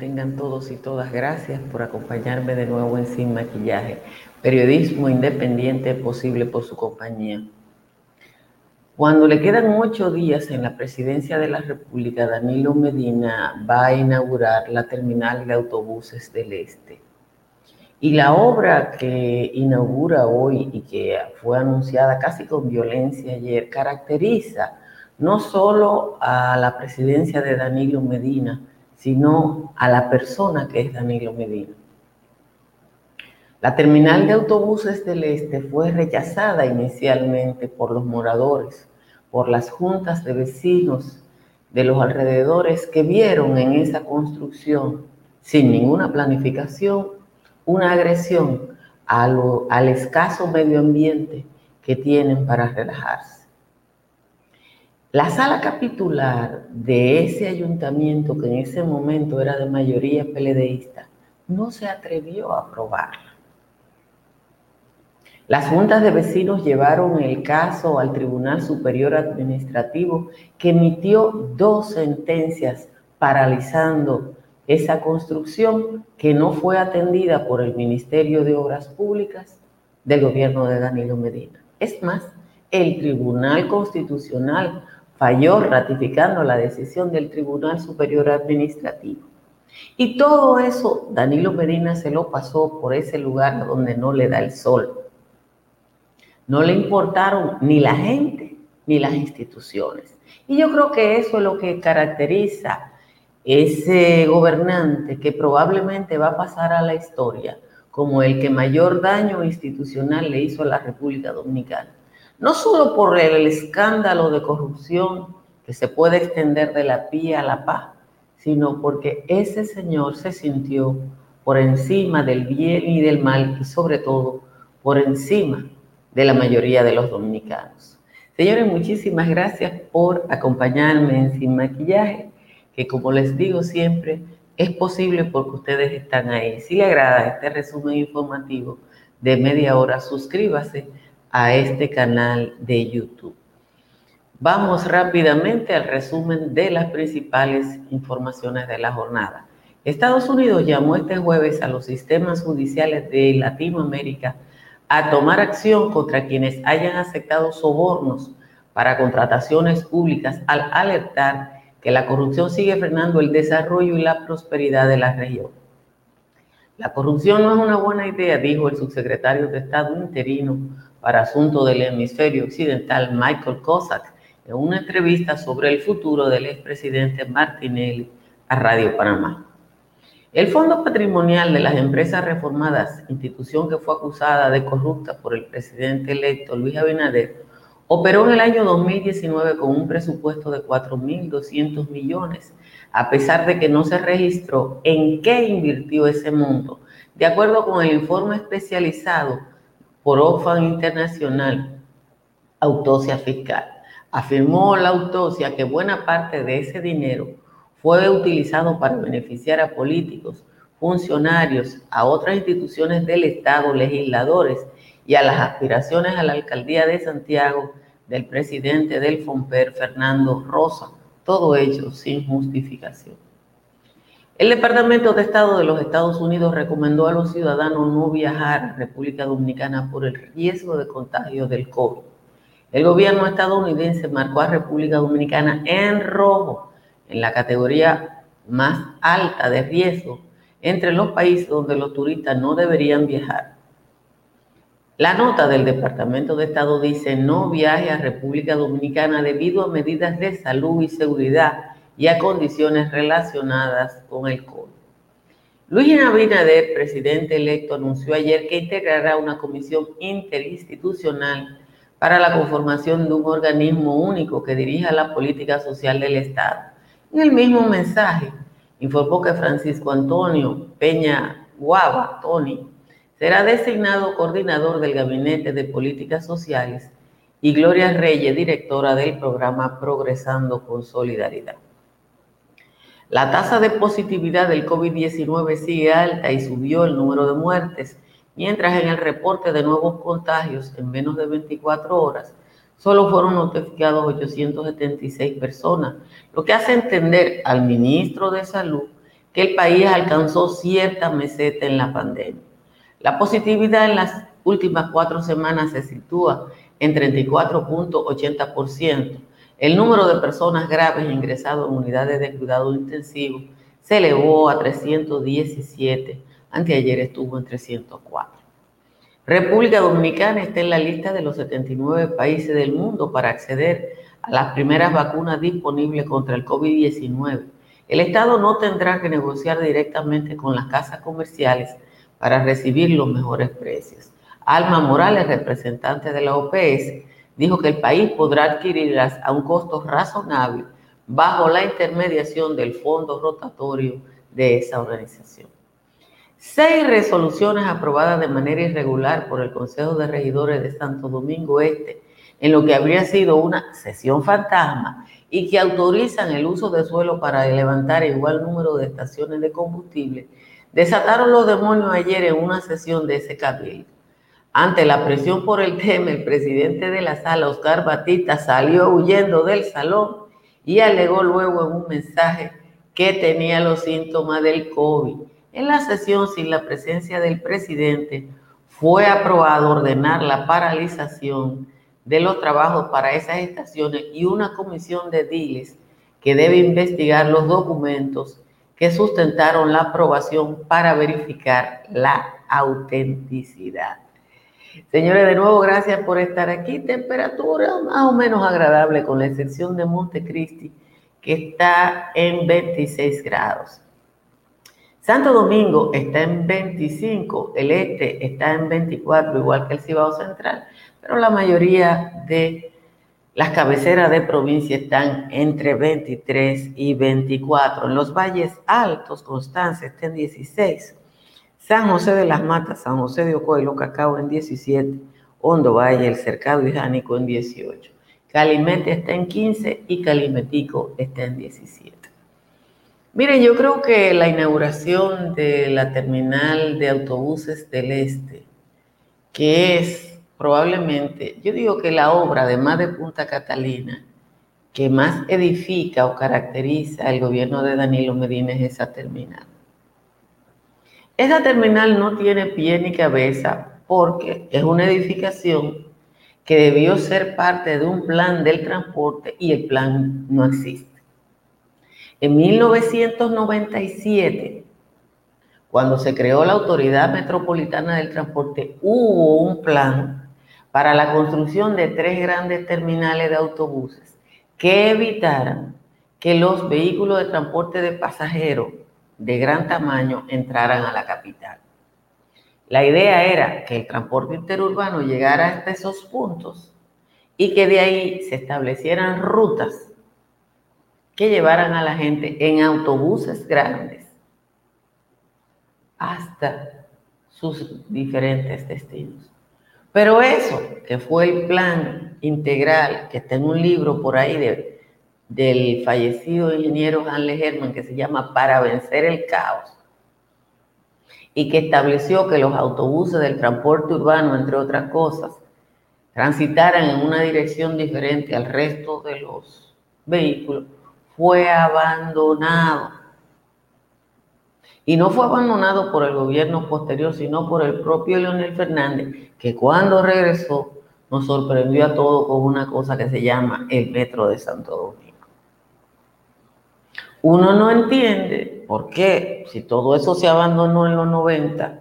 tengan todos y todas. Gracias por acompañarme de nuevo en Sin Maquillaje, periodismo independiente posible por su compañía. Cuando le quedan ocho días en la presidencia de la República, Danilo Medina va a inaugurar la terminal de autobuses del Este. Y la obra que inaugura hoy y que fue anunciada casi con violencia ayer caracteriza no solo a la presidencia de Danilo Medina, sino a la persona que es Danilo Medina. La terminal de autobuses del Este fue rechazada inicialmente por los moradores, por las juntas de vecinos de los alrededores que vieron en esa construcción, sin ninguna planificación, una agresión al escaso medio ambiente que tienen para relajarse. La sala capitular de ese ayuntamiento, que en ese momento era de mayoría peledeísta, no se atrevió a aprobarla. Las juntas de vecinos llevaron el caso al Tribunal Superior Administrativo, que emitió dos sentencias paralizando esa construcción que no fue atendida por el Ministerio de Obras Públicas del gobierno de Danilo Medina. Es más, el Tribunal Constitucional falló ratificando la decisión del Tribunal Superior Administrativo. Y todo eso Danilo Medina se lo pasó por ese lugar donde no le da el sol. No le importaron ni la gente ni las instituciones. Y yo creo que eso es lo que caracteriza ese gobernante que probablemente va a pasar a la historia como el que mayor daño institucional le hizo a la República Dominicana no solo por el escándalo de corrupción que se puede extender de la pía a la paz, sino porque ese señor se sintió por encima del bien y del mal y sobre todo por encima de la mayoría de los dominicanos. Señores, muchísimas gracias por acompañarme en Sin Maquillaje, que como les digo siempre, es posible porque ustedes están ahí. Si le agrada este resumen informativo de media hora, suscríbase a este canal de YouTube. Vamos rápidamente al resumen de las principales informaciones de la jornada. Estados Unidos llamó este jueves a los sistemas judiciales de Latinoamérica a tomar acción contra quienes hayan aceptado sobornos para contrataciones públicas al alertar que la corrupción sigue frenando el desarrollo y la prosperidad de la región. La corrupción no es una buena idea, dijo el subsecretario de Estado interino para Asuntos del Hemisferio Occidental, Michael Cossack, en una entrevista sobre el futuro del expresidente Martinelli a Radio Panamá. El Fondo Patrimonial de las Empresas Reformadas, institución que fue acusada de corrupta por el presidente electo Luis Abinader, operó en el año 2019 con un presupuesto de 4.200 millones, a pesar de que no se registró en qué invirtió ese monto, de acuerdo con el informe especializado por OFAN Internacional, autopsia fiscal. Afirmó la autopsia que buena parte de ese dinero fue utilizado para beneficiar a políticos, funcionarios, a otras instituciones del Estado, legisladores y a las aspiraciones a la alcaldía de Santiago del presidente del FOMPER, Fernando Rosa, todo hecho sin justificación. El Departamento de Estado de los Estados Unidos recomendó a los ciudadanos no viajar a República Dominicana por el riesgo de contagio del COVID. El gobierno estadounidense marcó a República Dominicana en rojo, en la categoría más alta de riesgo entre los países donde los turistas no deberían viajar. La nota del Departamento de Estado dice no viaje a República Dominicana debido a medidas de salud y seguridad y a condiciones relacionadas con el COVID. Luis Abinader, presidente electo, anunció ayer que integrará una comisión interinstitucional para la conformación de un organismo único que dirija la política social del Estado. En el mismo mensaje, informó que Francisco Antonio Peña Guava, Tony, será designado coordinador del Gabinete de Políticas Sociales y Gloria Reyes, directora del programa Progresando con Solidaridad. La tasa de positividad del COVID-19 sigue alta y subió el número de muertes, mientras en el reporte de nuevos contagios en menos de 24 horas solo fueron notificados 876 personas, lo que hace entender al ministro de Salud que el país alcanzó cierta meseta en la pandemia. La positividad en las últimas cuatro semanas se sitúa en 34.80%. El número de personas graves ingresadas en unidades de cuidado intensivo se elevó a 317, anteayer estuvo en 304. República Dominicana está en la lista de los 79 países del mundo para acceder a las primeras vacunas disponibles contra el COVID-19. El Estado no tendrá que negociar directamente con las casas comerciales para recibir los mejores precios. Alma Morales, representante de la OPS, dijo que el país podrá adquirirlas a un costo razonable bajo la intermediación del fondo rotatorio de esa organización. Seis resoluciones aprobadas de manera irregular por el Consejo de Regidores de Santo Domingo Este, en lo que habría sido una sesión fantasma y que autorizan el uso de suelo para levantar igual número de estaciones de combustible, desataron los demonios ayer en una sesión de ese cabildo. Ante la presión por el tema, el presidente de la sala, Oscar Batista, salió huyendo del salón y alegó luego en un mensaje que tenía los síntomas del COVID en la sesión, sin la presencia del presidente, fue aprobado ordenar la paralización de los trabajos para esas estaciones y una comisión de diles que debe investigar los documentos que sustentaron la aprobación para verificar la autenticidad. Señores, de nuevo, gracias por estar aquí. Temperatura más o menos agradable, con la excepción de Montecristi, que está en 26 grados. Santo Domingo está en 25, el este está en 24, igual que el Cibao Central, pero la mayoría de las cabeceras de provincia están entre 23 y 24. En los valles altos, Constanza está en 16. San José de las Matas, San José de Ocoa y Cacao en 17. Hondo Valle, El Cercado y en 18. Calimete está en 15 y Calimetico está en 17. Miren, yo creo que la inauguración de la terminal de autobuses del Este, que es probablemente, yo digo que la obra, además de Punta Catalina, que más edifica o caracteriza el gobierno de Danilo Medina es esa terminal. Esa terminal no tiene pie ni cabeza porque es una edificación que debió ser parte de un plan del transporte y el plan no existe. En 1997, cuando se creó la Autoridad Metropolitana del Transporte, hubo un plan para la construcción de tres grandes terminales de autobuses que evitaran que los vehículos de transporte de pasajeros de gran tamaño entraran a la capital. La idea era que el transporte interurbano llegara hasta esos puntos y que de ahí se establecieran rutas que llevaran a la gente en autobuses grandes hasta sus diferentes destinos. Pero eso, que fue el plan integral, que está en un libro por ahí de, del fallecido ingeniero Hanle Herman, que se llama Para vencer el caos, y que estableció que los autobuses del transporte urbano, entre otras cosas, transitaran en una dirección diferente al resto de los vehículos, fue abandonado. Y no fue abandonado por el gobierno posterior, sino por el propio Leonel Fernández, que cuando regresó nos sorprendió a todos con una cosa que se llama el Metro de Santo Domingo. Uno no entiende por qué, si todo eso se abandonó en los 90,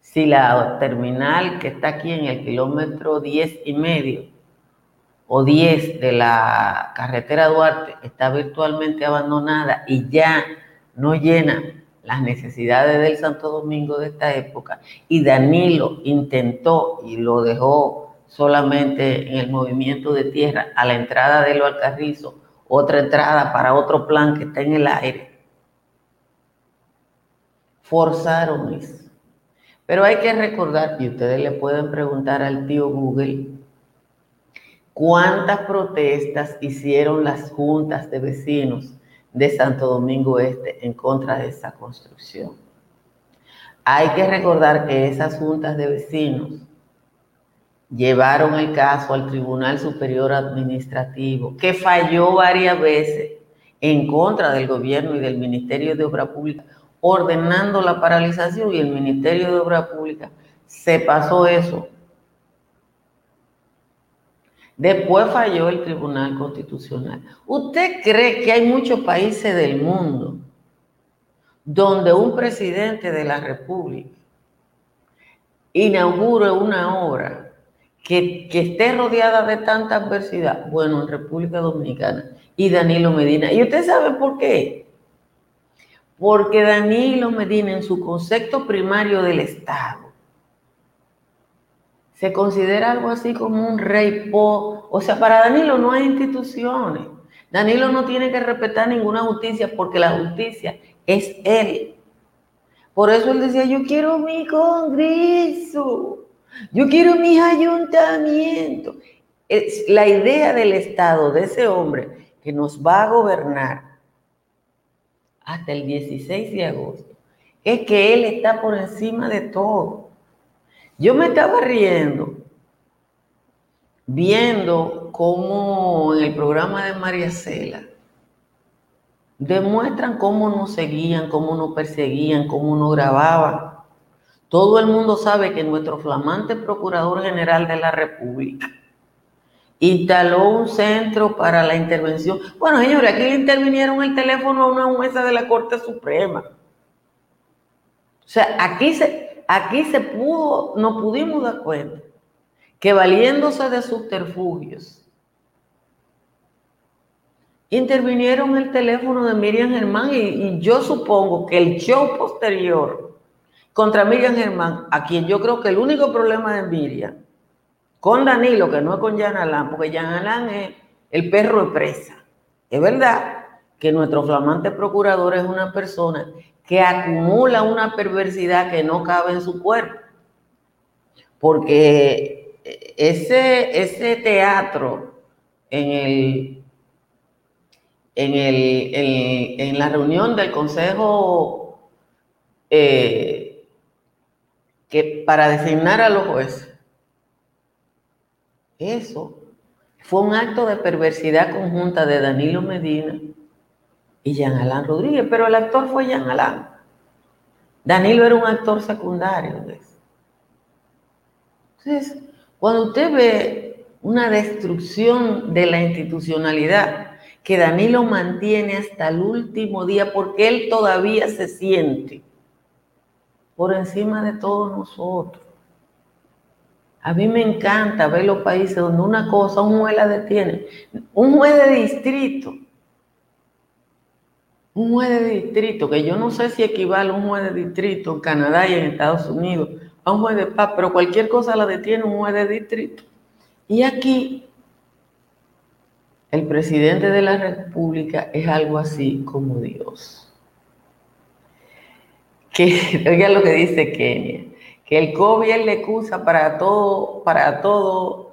si la terminal que está aquí en el kilómetro 10 y medio o 10 de la carretera Duarte está virtualmente abandonada y ya no llena las necesidades del Santo Domingo de esta época, y Danilo intentó y lo dejó solamente en el movimiento de tierra a la entrada de lo Alcarrizo, otra entrada para otro plan que está en el aire, forzaron eso. Pero hay que recordar, y ustedes le pueden preguntar al tío Google, ¿Cuántas protestas hicieron las juntas de vecinos de Santo Domingo Este en contra de esa construcción? Hay que recordar que esas juntas de vecinos llevaron el caso al Tribunal Superior Administrativo, que falló varias veces en contra del gobierno y del Ministerio de Obra Pública, ordenando la paralización y el Ministerio de Obra Pública se pasó eso. Después falló el Tribunal Constitucional. ¿Usted cree que hay muchos países del mundo donde un presidente de la República inaugure una obra que, esté rodeada de tanta adversidad? Bueno, en República Dominicana y Danilo Medina. ¿Y usted sabe por qué? Porque Danilo Medina en su concepto primario del Estado se considera algo así como un rey. O sea, para Danilo no hay instituciones. Danilo no tiene que respetar ninguna justicia porque la justicia es él. Por eso él decía, yo quiero mi congreso, yo quiero mis ayuntamientos. Es la idea del Estado, de ese hombre que nos va a gobernar hasta el 16 de agosto, es que él está por encima de todo. Yo me estaba riendo viendo cómo en el programa de María Cela demuestran cómo nos seguían, cómo nos perseguían, cómo nos grababan. Todo el mundo sabe que nuestro flamante Procurador General de la República instaló un centro para la intervención. Bueno, señores, aquí le intervinieron el teléfono a una jueza de la Corte Suprema. O sea, aquí se, aquí se pudo, nos pudimos dar cuenta que valiéndose de subterfugios, intervinieron el teléfono de Miriam Germán y, yo supongo que el show posterior contra Miriam Germán, a quien yo creo que el único problema de Miriam, con Danilo, que no es con Jan Alán, porque Jan Alán es el perro de presa. Es verdad que nuestro flamante procurador es una persona que acumula una perversidad que no cabe en su cuerpo. Porque ese, ese teatro en el en, el, en, la reunión del Consejo eh, que para designar a los jueces. Eso fue un acto de perversidad conjunta de Danilo Medina y Jean Alain Rodríguez, pero el actor fue Jean Alain. Danilo era un actor secundario. Entonces, cuando usted ve una destrucción de la institucionalidad, que Danilo mantiene hasta el último día porque él todavía se siente por encima de todos nosotros. A mí me encanta ver los países donde una cosa, un juez la detiene. Un juez de distrito. Un juez de distrito, que yo no sé si equivale a un juez de distrito en Canadá y en Estados Unidos, a un juez de paz, pero cualquier cosa la detiene un juez de distrito. Y aquí el presidente de la República es algo así como Dios. Que, oiga lo que dice Kenia, que el COVID es la excusa para todo, para todo.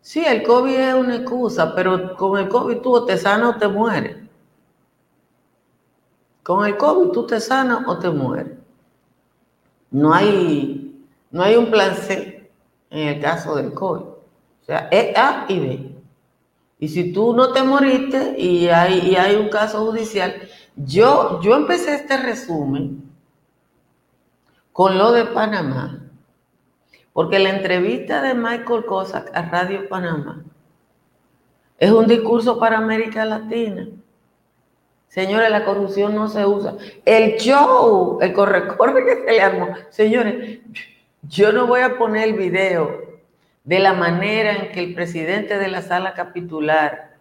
Sí, el COVID es una excusa, pero con el COVID tú o te sanas o te mueres. Con el COVID tú te sanas o te mueres. No hay, no hay un plan C en el caso del COVID. O sea, es A y B. Y si tú no te moriste y hay, hay un caso judicial, yo, yo empecé este resumen con lo de Panamá, porque la entrevista de Michael Cossack a Radio Panamá es un discurso para América Latina. Señores, la corrupción no se usa. El show, el corre-corre que se le armó. Señores, yo no voy a poner el video de la manera en que el presidente de la sala capitular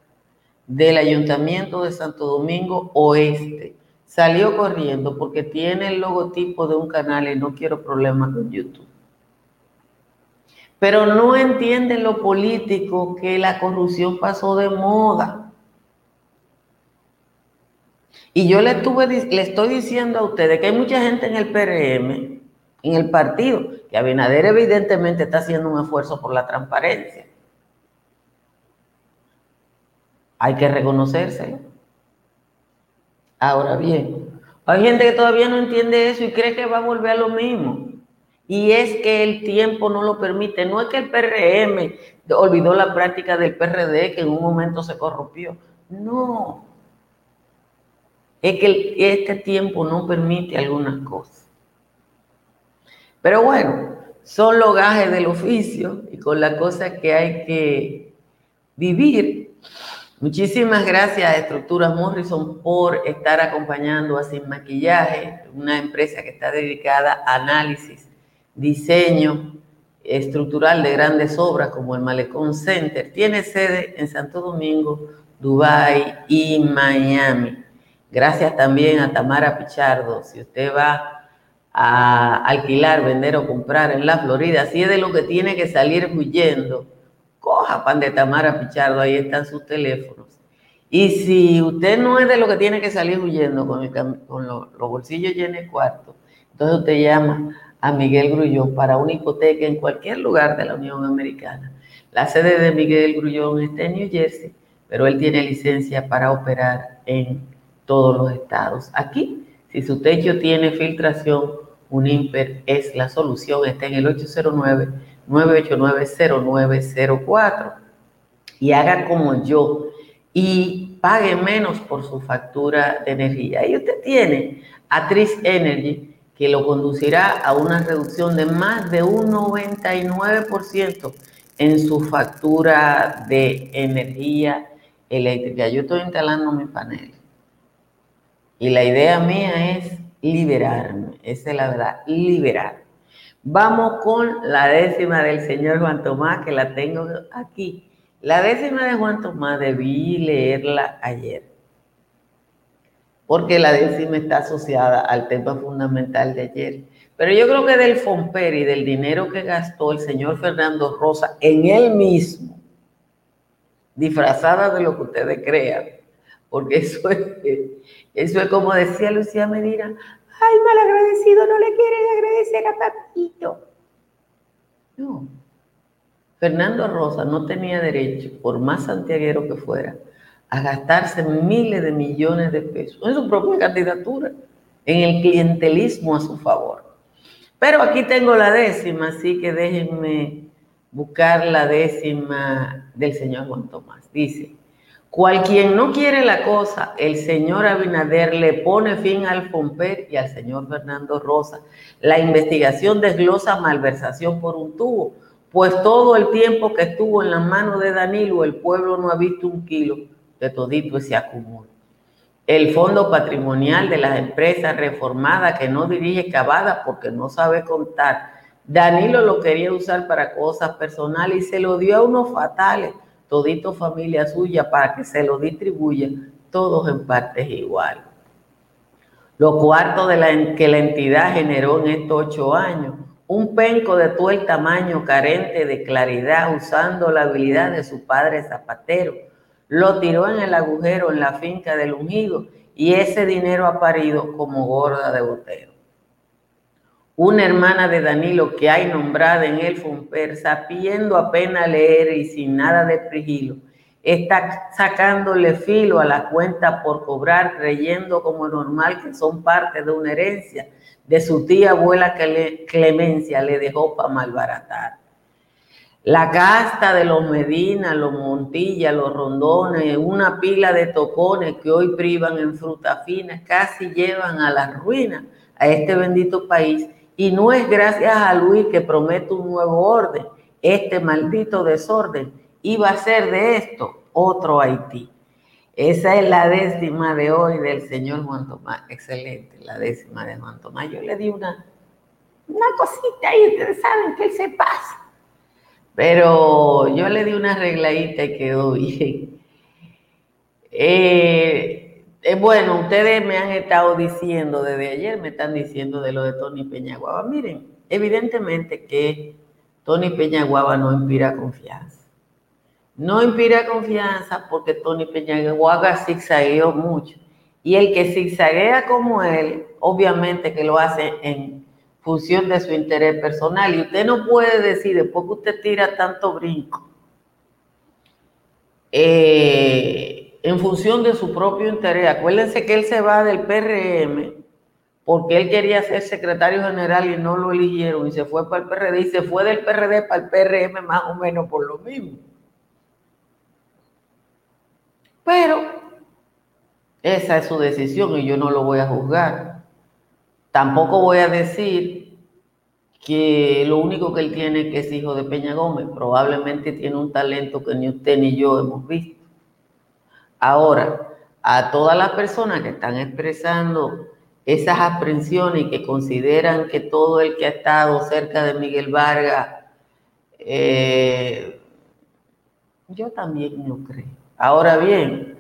del Ayuntamiento de Santo Domingo Oeste salió corriendo porque tiene el logotipo de un canal y no quiero problemas con YouTube. Pero no entienden lo político que la corrupción pasó de moda. Y yo le, le estoy diciendo a ustedes que hay mucha gente en el PRM, en el partido, Abinader evidentemente está haciendo un esfuerzo por la transparencia. Hay que reconocérselo. Ahora bien, hay gente que todavía no entiende eso y cree que va a volver a lo mismo. Y es que el tiempo no lo permite. No es que el PRM olvidó la práctica del PRD que en un momento se corrompió. No. Es que este tiempo no permite algunas cosas. Pero bueno, son los gajes del oficio y con la cosa que hay que vivir. Muchísimas gracias a Estructuras Morrison por estar acompañando a Sin Maquillaje, una empresa que está dedicada a análisis, diseño estructural de grandes obras como el Malecón Center. Tiene sede en Santo Domingo, Dubái y Miami. Gracias también a Tamara Pichardo. Si usted va a alquilar, vender o comprar en la Florida, si es de lo que tiene que salir huyendo, coja pan de Tamara Pichardo, ahí están sus teléfonos. Y si usted no es de lo que tiene que salir huyendo con, los, bolsillos llenos de cuarto, entonces usted llama a Miguel Grullón para una hipoteca en cualquier lugar de la Unión Americana. La sede de Miguel Grullón está en New Jersey, pero él tiene licencia para operar en todos los estados. Aquí, si su techo tiene filtración, un IMPER es la solución, está en el 809 989-0904 y haga como yo y pague menos por su factura de energía. Y usted tiene a Energy que lo conducirá a una reducción de más de un 99% en su factura de energía eléctrica. Yo estoy instalando mi panel y la idea mía es liberarme, esa es la verdad, liberar. Vamos con la décima del señor Juan Tomás, que la tengo aquí. La décima de Juan Tomás debí leerla ayer, porque la décima está asociada al tema fundamental de ayer. Pero yo creo que del Fomper y del dinero que gastó el señor Fernando Rosa en él mismo, disfrazada de lo que ustedes crean, porque eso es, eso es como decía Lucía Medina, ay, mal agradecido, no le quieren agradecer a papito. No. Fernando Rosa no tenía derecho, por más santiaguero que fuera, a gastarse miles de millones de pesos en su propia candidatura, en el clientelismo a su favor. Pero aquí tengo la décima, así que déjenme buscar la décima del señor Juan Tomás. Dice, Cual quien no quiere la cosa, el señor Abinader le pone fin al Fomper y al señor Fernando Rosa. La investigación desglosa malversación por un tubo, pues todo el tiempo que estuvo en la mano de Danilo, el pueblo no ha visto un kilo de todito ese acumulo. El fondo patrimonial de las empresas reformadas que no dirige Cavada porque no sabe contar. Danilo lo quería usar para cosas personales y se lo dio a unos fatales todito familia suya para que se lo distribuya, todos en partes igual. Los cuartos de la, que la entidad generó en estos ocho años, un penco de todo el tamaño carente de claridad usando la habilidad de su padre zapatero, lo tiró en el agujero en la finca del ungido y ese dinero ha parido como gorda de botero una hermana de Danilo que hay nombrada en el Fumper, sabiendo apenas leer y sin nada de prigilo, está sacándole filo a la cuenta por cobrar, creyendo como normal que son parte de una herencia de su tía abuela que le, Clemencia le dejó para malbaratar. La casta de los Medina, los Montilla, los Rondones, una pila de tocones que hoy privan en fruta fina, casi llevan a la ruina a este bendito país y no es gracias a Luis que promete un nuevo orden. Este maldito desorden iba a ser de esto otro Haití. Esa es la décima de hoy del señor Juan Tomás. Excelente, la décima de Juan Tomás. Yo le di una, una cosita y ustedes saben que él se pasa. Pero yo le di una arregladita y quedó bien. Eh, eh, bueno, ustedes me han estado diciendo desde ayer, me están diciendo de lo de Tony Peñaguaba. Miren, evidentemente que Tony Peñaguaba no inspira confianza. No inspira confianza porque Tony Peñaguaba zigzagueó mucho. Y el que zigzaguea como él, obviamente que lo hace en función de su interés personal. Y usted no puede decir, después que usted tira tanto brinco, eh, en función de su propio interés. Acuérdense que él se va del PRM porque él quería ser secretario general y no lo eligieron y se fue para el PRD y se fue del PRD para el PRM más o menos por lo mismo. Pero esa es su decisión y yo no lo voy a juzgar. Tampoco voy a decir que lo único que él tiene es que es hijo de Peña Gómez. Probablemente tiene un talento que ni usted ni yo hemos visto. Ahora, a todas las personas que están expresando esas aprensiones y que consideran que todo el que ha estado cerca de Miguel Vargas, eh, yo también no creo. Ahora bien,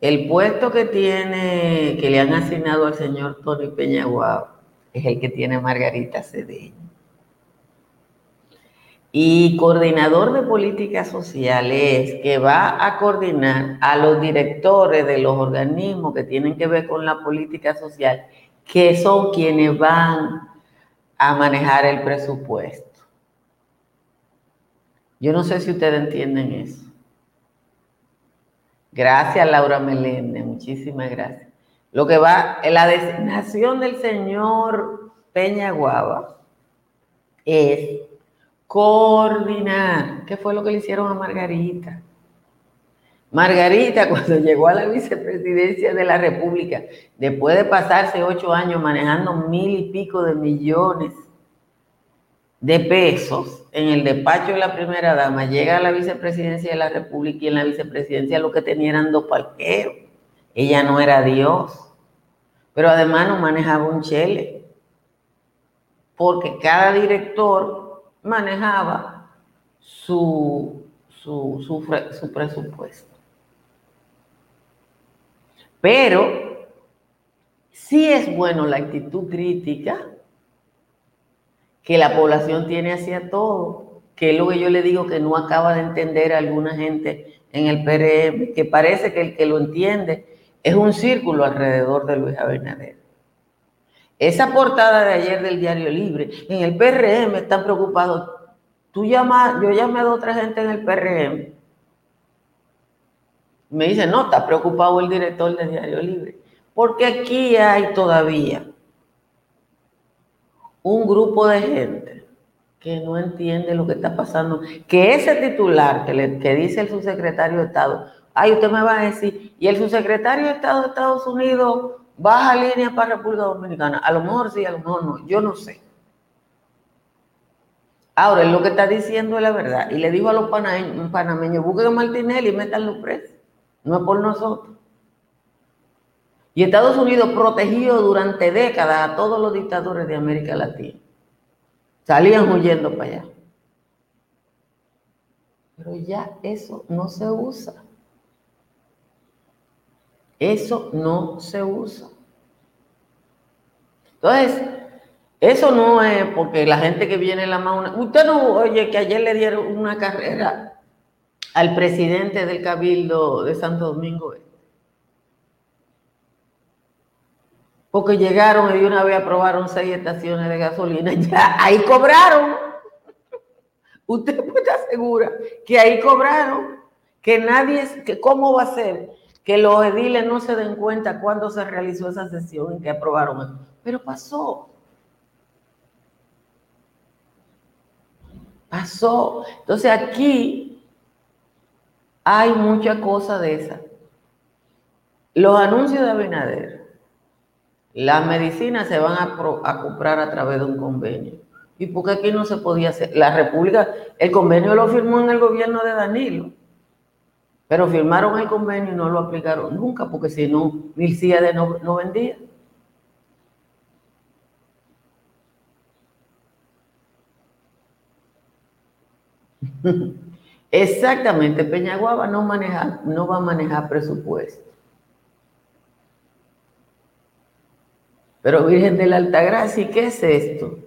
el puesto que tiene, que le han asignado al señor Tony Peñaguao, es el que tiene Margarita Cedeño. Y coordinador de políticas sociales que va a coordinar a los directores de los organismos que tienen que ver con la política social, que son quienes van a manejar el presupuesto. Yo no sé si ustedes entienden eso. Gracias, Laura Meléndez, muchísimas gracias. Lo que va, la designación del señor Peña Guava es coordinar. ¿Qué fue lo que le hicieron a Margarita? Margarita, cuando llegó a la vicepresidencia de la República, después de pasarse ocho años manejando mil y pico de millones de pesos en el despacho de la primera dama, llega a la vicepresidencia de la República y en la vicepresidencia lo que tenía eran dos parqueros. Ella no era Dios, pero además no manejaba un chele, porque cada director manejaba su, su, presupuesto. Pero sí es bueno la actitud crítica que la población tiene hacia todo, que es lo que yo le digo que no acaba de entender alguna gente en el PRM, que parece que el que lo entiende es un círculo alrededor de Luis Abinader. Esa portada de ayer del Diario Libre, en el PRM están preocupados. Tú llamas, yo llamé a otra gente en el PRM. Me dice, no, está preocupado el director del Diario Libre. Porque aquí hay todavía un grupo de gente que no entiende lo que está pasando. Que ese titular que, le, que dice el subsecretario de Estado, ay, usted me va a decir, y el subsecretario de Estado de Estados Unidos baja línea para República Dominicana. A lo mejor sí, a lo mejor no, yo no sé. Ahora, lo que está diciendo es la verdad. Y le digo a los panameños, busquen a Martinelli y métanlo preso. No es por nosotros. Y Estados Unidos protegió durante décadas a todos los dictadores de América Latina. Salían huyendo para allá. Pero ya eso no se usa. Eso no se usa. Entonces, eso no es porque la gente que viene en la mano. Usted no oye que ayer le dieron una carrera al presidente del Cabildo de Santo Domingo. Porque llegaron y una vez aprobaron seis estaciones de gasolina. Ya ahí cobraron. Usted puede estar segura que ahí cobraron. Que nadie, que cómo va a ser que los ediles no se den cuenta cuándo se realizó esa sesión y que aprobaron Pero pasó. Pasó. Entonces aquí hay mucha cosa de esa. Los anuncios de Abinader, las medicinas se van a, a comprar a través de un convenio. ¿Y por qué aquí no se podía hacer? La República, el convenio lo firmó en el gobierno de Danilo. Pero firmaron el convenio y no lo aplicaron nunca, porque si no, de no, no vendía. Exactamente, Peñaguaba no, maneja, no va a manejar presupuesto. Pero Virgen de la Altagracia, ¿qué es esto?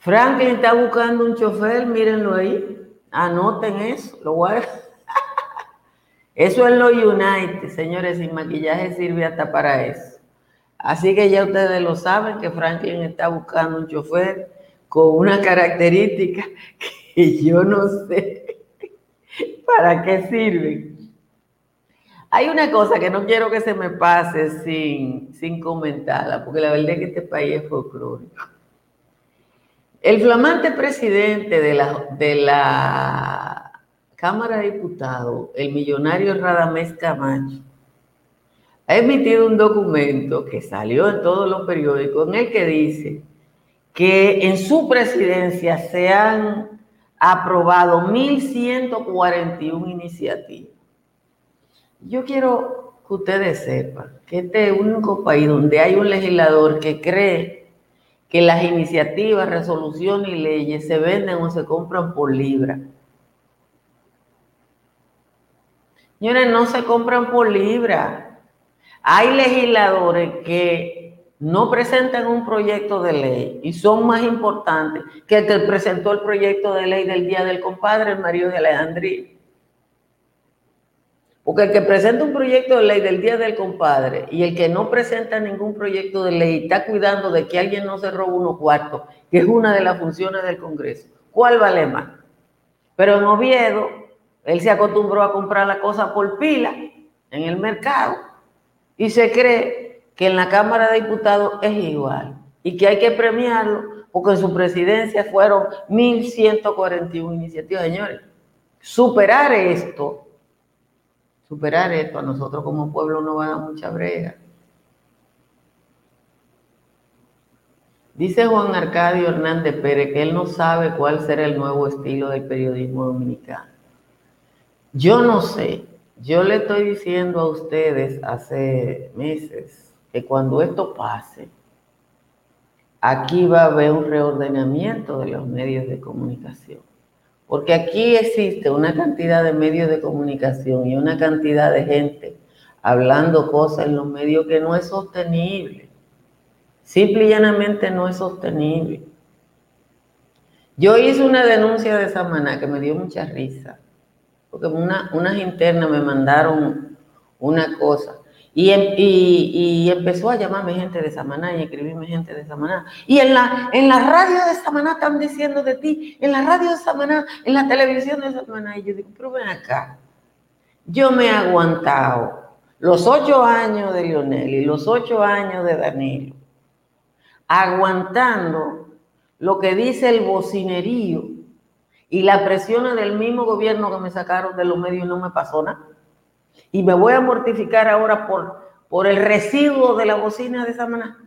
Franklin está buscando un chofer, mírenlo ahí. Anoten eso, lo voy Eso es lo United, señores, sin maquillaje sirve hasta para eso. Así que ya ustedes lo saben que Franklin está buscando un chofer con una característica que yo no sé para qué sirve. Hay una cosa que no quiero que se me pase sin, sin comentarla, porque la verdad es que este país es folclórico. El flamante presidente de la, de la Cámara de Diputados, el millonario Radamés Camacho, ha emitido un documento que salió en todos los periódicos en el que dice que en su presidencia se han aprobado 1.141 iniciativas. Yo quiero que ustedes sepan que este es el único país donde hay un legislador que cree que las iniciativas, resoluciones y leyes se venden o se compran por libra. Señores, no se compran por libra. Hay legisladores que no presentan un proyecto de ley y son más importantes que el que presentó el proyecto de ley del Día del Compadre, el marido de Alejandría. Porque el que presenta un proyecto de ley del Día del Compadre y el que no presenta ningún proyecto de ley está cuidando de que alguien no se robe unos cuartos, que es una de las funciones del Congreso. ¿Cuál vale más? Pero en Oviedo, él se acostumbró a comprar la cosa por pila en el mercado y se cree que en la Cámara de Diputados es igual y que hay que premiarlo porque en su presidencia fueron 1.141 iniciativas. Señores, superar esto superar esto, a nosotros como pueblo no va a dar mucha brega. Dice Juan Arcadio Hernández Pérez que él no sabe cuál será el nuevo estilo del periodismo dominicano. Yo no sé, yo le estoy diciendo a ustedes hace meses que cuando esto pase, aquí va a haber un reordenamiento de los medios de comunicación. Porque aquí existe una cantidad de medios de comunicación y una cantidad de gente hablando cosas en los medios que no es sostenible. Simple y llanamente no es sostenible. Yo hice una denuncia de Samaná que me dio mucha risa, porque una, unas internas me mandaron una cosa. Em, y, empezó a llamarme gente de Samaná y escribirme gente de Samaná. Y en la, en la radio de Samaná están diciendo de ti, en la radio de Samaná, en la televisión de Samaná. Y yo digo, pero ven acá. Yo me he aguantado los ocho años de Lionel y los ocho años de Danilo, aguantando lo que dice el bocinerío y la presión del mismo gobierno que me sacaron de los medios y no me pasó nada y me voy a mortificar ahora por, por el residuo de la bocina de Samaná.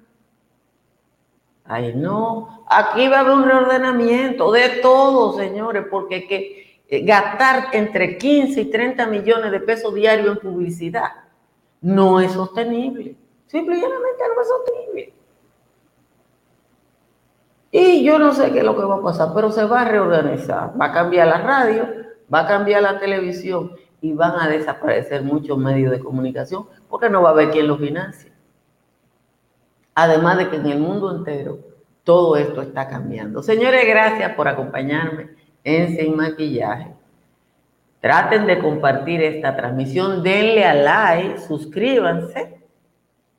Ay, no, aquí va a haber un reordenamiento de todo, señores, porque que eh, gastar entre 15 y 30 millones de pesos diarios en publicidad no es sostenible. Simplemente no es sostenible. Y yo no sé qué es lo que va a pasar, pero se va a reorganizar. Va a cambiar la radio, va a cambiar la televisión y van a desaparecer muchos medios de comunicación porque no va a haber quien los financie. Además de que en el mundo entero todo esto está cambiando. Señores, gracias por acompañarme en Sin Maquillaje. Traten de compartir esta transmisión, denle a like, suscríbanse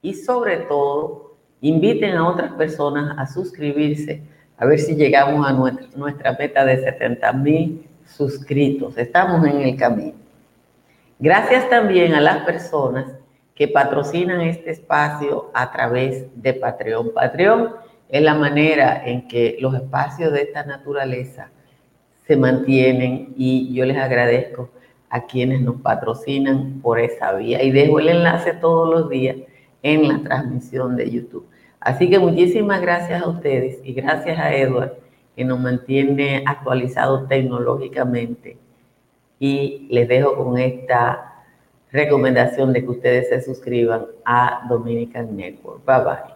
y sobre todo inviten a otras personas a suscribirse a ver si llegamos a nuestra, nuestra meta de 70 mil suscritos. Estamos en el camino. Gracias también a las personas que patrocinan este espacio a través de Patreon. Patreon es la manera en que los espacios de esta naturaleza se mantienen y yo les agradezco a quienes nos patrocinan por esa vía y dejo el enlace todos los días en la transmisión de YouTube. Así que muchísimas gracias a ustedes y gracias a Edward que nos mantiene actualizados tecnológicamente y les dejo con esta recomendación de que ustedes se suscriban a Dominican Network. Bye bye.